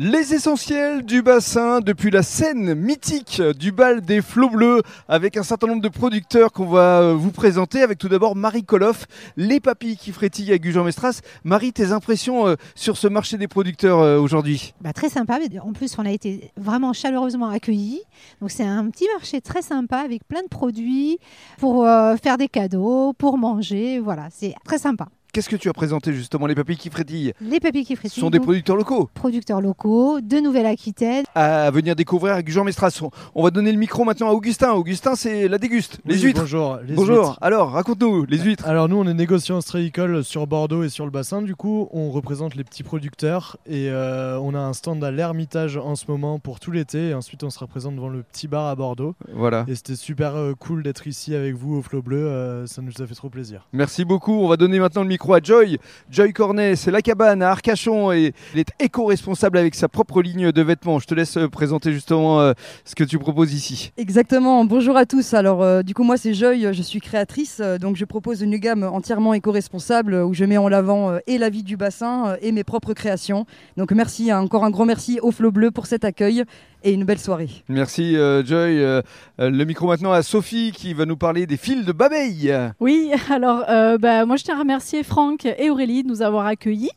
Les essentiels du bassin depuis la scène mythique du bal des flots bleus avec un certain nombre de producteurs qu'on va euh, vous présenter avec tout d'abord Marie Koloff, les papilles qui frétillent à Gujan-Mestras. Marie, tes impressions euh, sur ce marché des producteurs euh, aujourd'hui? Bah, très sympa. En plus, on a été vraiment chaleureusement accueillis. Donc, c'est un petit marché très sympa avec plein de produits pour faire des cadeaux, pour manger. Voilà, c'est très sympa. Qu'est-ce que tu as présenté justement les papilles qui frétillent Les papilles qui Ce frétillent. sont des producteurs locaux producteurs locaux de Nouvelle-Aquitaine. à venir découvrir à Gujan-Mestras. On- On va donner le micro maintenant à Augustin. Augustin, c'est la déguste, les Oui, huîtres. Bonjour. les Bonjour. huîtres. Alors, raconte-nous les huîtres. Alors nous, on est négociant ostréicole sur Bordeaux et sur le bassin. Du coup, on représente les petits producteurs et euh, on a un stand à l'Ermitage en ce moment pour tout l'été. Et ensuite, on sera présent devant le petit bar à Bordeaux. Voilà. Et c'était super euh, cool d'être ici avec vous au Flot Bleu. euh, ça nous a fait trop plaisir. Merci beaucoup. On va donner maintenant le micro Joy. Joy Cornet, c'est la cabane à Arcachon et il est éco-responsable avec sa propre ligne de vêtements. Je te laisse euh, présenter justement euh, ce que tu proposes ici. Exactement, bonjour à tous. Alors euh, du coup moi c'est Joy, je suis créatrice, donc je propose une gamme entièrement éco-responsable où je mets en avant euh, et la vie du bassin et mes propres créations. Donc merci, hein, encore un grand merci au Flot Bleu pour cet accueil et une belle soirée. Merci euh, Joy. Euh, euh, le micro maintenant à Sophie qui va nous parler des fils de Babeille. Oui, alors euh, bah, moi je tiens à remercier Franck et Aurélie de nous avoir accueillis.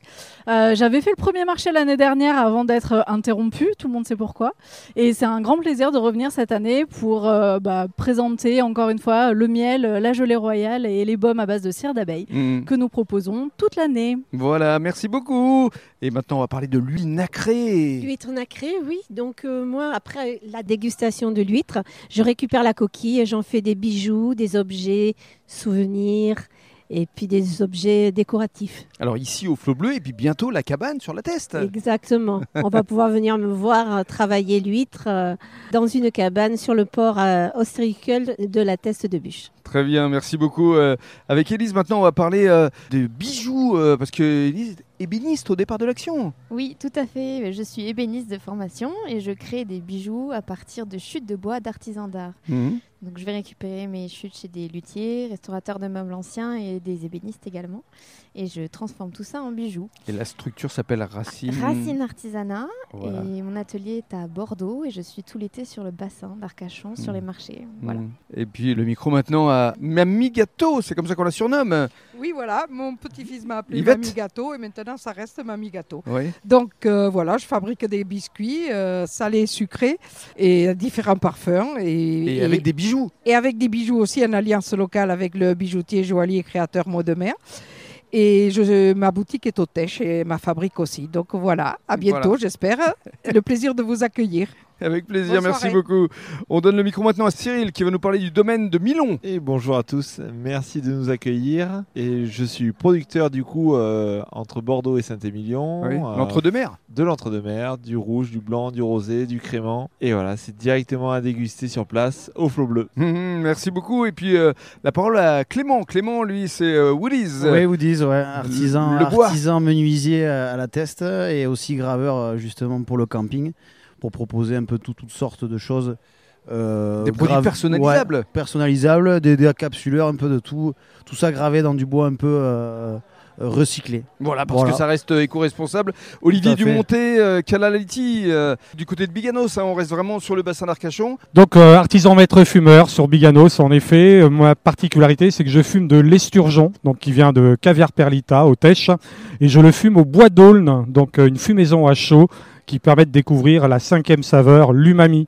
Euh, J'avais fait le premier marché l'année dernière avant d'être interrompu, tout le monde sait pourquoi. Et c'est un grand plaisir de revenir cette année pour euh, bah, présenter encore une fois le miel, la gelée royale et les baumes à base de cire d'abeille Mm. que nous proposons toute l'année. Voilà, merci beaucoup. Et maintenant, on va parler de l'huile nacrée. L'huître nacrée, oui. Donc euh, moi, après la dégustation de l'huître, je récupère la coquille et j'en fais des bijoux, des objets, souvenirs et puis des objets décoratifs. Alors ici au Flot Bleu et puis bientôt la cabane sur la Teste. Exactement. On va pouvoir venir me voir euh, travailler l'huître euh, dans une cabane sur le port euh, ostréicole de la Teste de Bûche. Très bien, merci beaucoup. Euh, avec Élise, maintenant, on va parler euh, de bijoux, euh, parce que Élise est ébéniste au départ de l'action. Oui, tout à fait. Je suis ébéniste de formation et je crée des bijoux à partir de chutes de bois d'artisans d'art. Donc je vais récupérer mes chutes chez des luthiers, restaurateurs de meubles anciens et des ébénistes également. Et je transforme tout ça en bijoux. Et la structure s'appelle Racine. Racine Artisanat. Voilà. Et mon atelier est à Bordeaux et je suis tout l'été sur le bassin d'Arcachon, sur les marchés. Voilà. Mm. Et puis le micro maintenant à Mamie Gâteau, c'est comme ça qu'on la surnomme. Oui, voilà, mon petit-fils m'a appelé Yvette Mamie Gâteau et maintenant ça reste Mamie Gâteau. Oui. Donc euh, voilà, je fabrique des biscuits euh, salés, sucrés et différents parfums. Et, Et avec des bijoux. Et avec des bijoux aussi en alliance locale avec le bijoutier, joaillier, créateur mot de mer. Et je, ma boutique est au Tèche et ma fabrique aussi. Donc voilà, à bientôt, Voilà. j'espère. Le plaisir de vous accueillir. Avec plaisir, Bonne merci soirée. beaucoup. On donne le micro maintenant à Cyril qui va nous parler du domaine de Milon. Et bonjour à tous, merci de nous accueillir. Et je suis producteur du coup euh, entre Bordeaux et Saint-Émilion. Oui, euh, L'entre-deux-mer. de l'entre-deux-mer, du rouge, du blanc, du rosé, du crément. Et voilà, c'est directement à déguster sur place au flot bleu. Mhm, merci beaucoup. Et puis euh, la parole à Clément. Clément, lui, c'est euh, Willy's. Oui, ouais, artisan, le bois. artisan menuisier à la teste et aussi graveur justement pour le camping, pour proposer un peu tout- toutes sortes de choses. euh, Des produits personnalisables. ouais, personnalisables, des, des capsuleurs, un peu de tout, tout ça gravé dans du bois un peu euh, recyclé. Voilà, parce Voilà. que ça reste éco-responsable. Olivier. Dumonté, euh, Calaliti, euh, du côté de Biganos, hein, on reste vraiment sur le bassin d'Arcachon. Donc euh, artisan maître fumeur sur Biganos en effet. Euh, ma particularité c'est que je fume de l'esturgeon, donc qui vient de Caviar Perlita au Tèche, et je le fume au bois d'aulne, donc euh, une fumaison à chaud qui permet de découvrir la cinquième saveur, l'umami.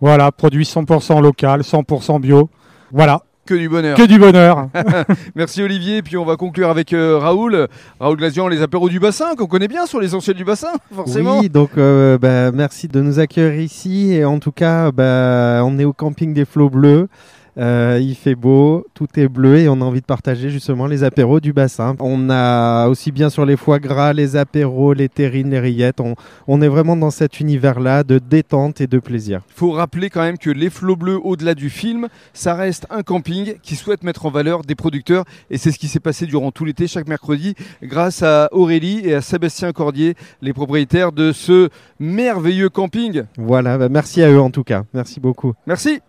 Voilà, produit 100% local, 100% bio. Voilà, Que du bonheur. que du bonheur. Merci Olivier. Puis on va conclure avec euh, Raoul. Raoul Glazian, les apéros du bassin, qu'on connaît bien sur l'essentiel du bassin, forcément. Oui, donc euh, bah, merci de nous accueillir ici. Et en tout cas, bah, on est au camping des flots bleus. Euh, il fait beau, tout est bleu et on a envie de partager justement les apéros du bassin. On a aussi bien sur les foie gras, les apéros, les terrines, les rillettes. On, on est vraiment dans cet univers-là de détente et de plaisir. Il faut rappeler quand même que les flots bleus, au-delà du film, ça reste un camping qui souhaite mettre en valeur des producteurs. Et c'est ce qui s'est passé durant tout l'été, chaque mercredi, grâce à Aurélie et à Sébastien Cordier, les propriétaires de ce merveilleux camping. Voilà, bah, merci à eux en tout cas. Merci beaucoup. Merci.